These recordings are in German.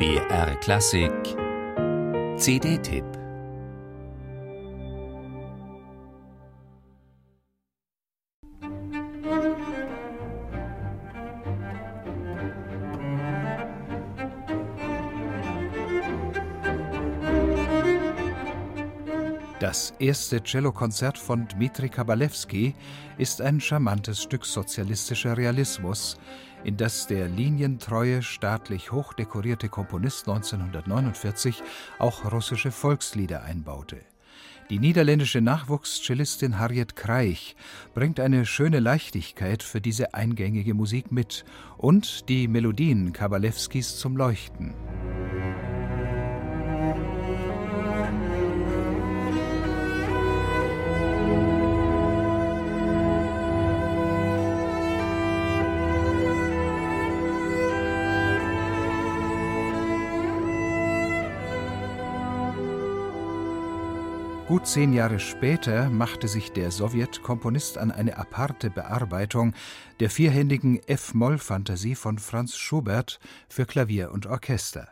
BR Klassik. CD-Tipp Das erste Cellokonzert von Dmitri Kabalewski ist ein charmantes Stück sozialistischer Realismus, in das der linientreue, staatlich hochdekorierte Komponist 1949 auch russische Volkslieder einbaute. Die niederländische Nachwuchscellistin Harriet Kreich bringt eine schöne Leichtigkeit für diese eingängige Musik mit und die Melodien Kabalewskis zum Leuchten. Gut zehn Jahre später machte sich der Sowjetkomponist an eine aparte Bearbeitung der vierhändigen F-Moll-Fantasie von Franz Schubert für Klavier und Orchester.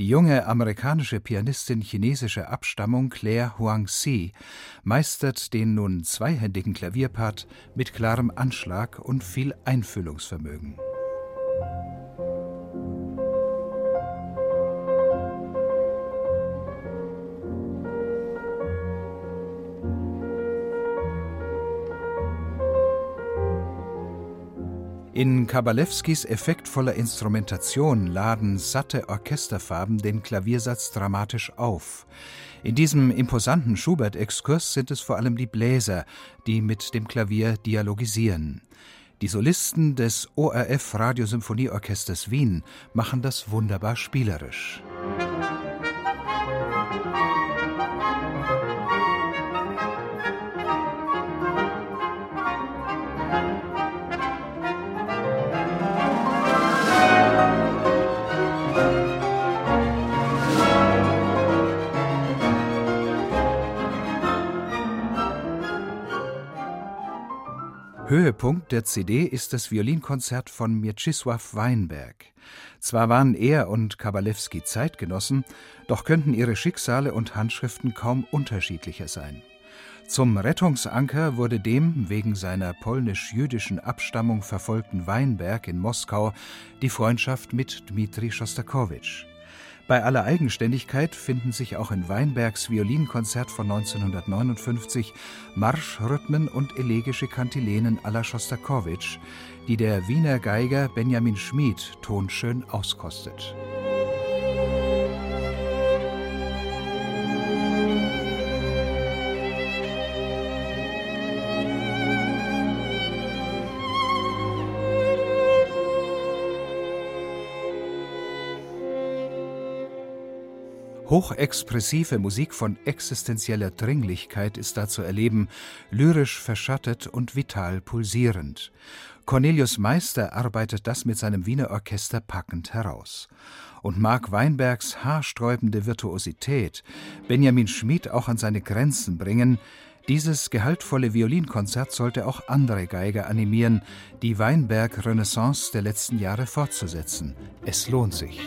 Die junge amerikanische Pianistin chinesischer Abstammung Claire Huang-Si meistert den nun zweihändigen Klavierpart mit klarem Anschlag und viel Einfühlungsvermögen. In Kabalewskis effektvoller Instrumentation laden satte Orchesterfarben den Klaviersatz dramatisch auf. In diesem imposanten Schubert-Exkurs sind es vor allem die Bläser, die mit dem Klavier dialogisieren. Die Solisten des ORF Radiosymphonieorchesters Wien machen das wunderbar spielerisch. Höhepunkt der CD ist das Violinkonzert von Mieczysław Weinberg. Zwar waren er und Kabalewski Zeitgenossen, doch könnten ihre Schicksale und Handschriften kaum unterschiedlicher sein. Zum Rettungsanker wurde dem wegen seiner polnisch-jüdischen Abstammung verfolgten Weinberg in Moskau die Freundschaft mit Dmitri Schostakowitsch. Bei aller Eigenständigkeit finden sich auch in Weinbergs Violinkonzert von 1959 Marschrhythmen und elegische Kantilenen à la Schostakowitsch, die der Wiener Geiger Benjamin Schmid tonschön auskostet. Hochexpressive Musik von existenzieller Dringlichkeit ist da zu erleben, lyrisch verschattet und vital pulsierend. Cornelius Meister arbeitet das mit seinem Wiener Orchester packend heraus. Und Mark Weinbergs haarsträubende Virtuosität, Benjamin Schmid auch an seine Grenzen bringen, dieses gehaltvolle Violinkonzert sollte auch andere Geiger animieren, die Weinberg-Renaissance der letzten Jahre fortzusetzen. Es lohnt sich.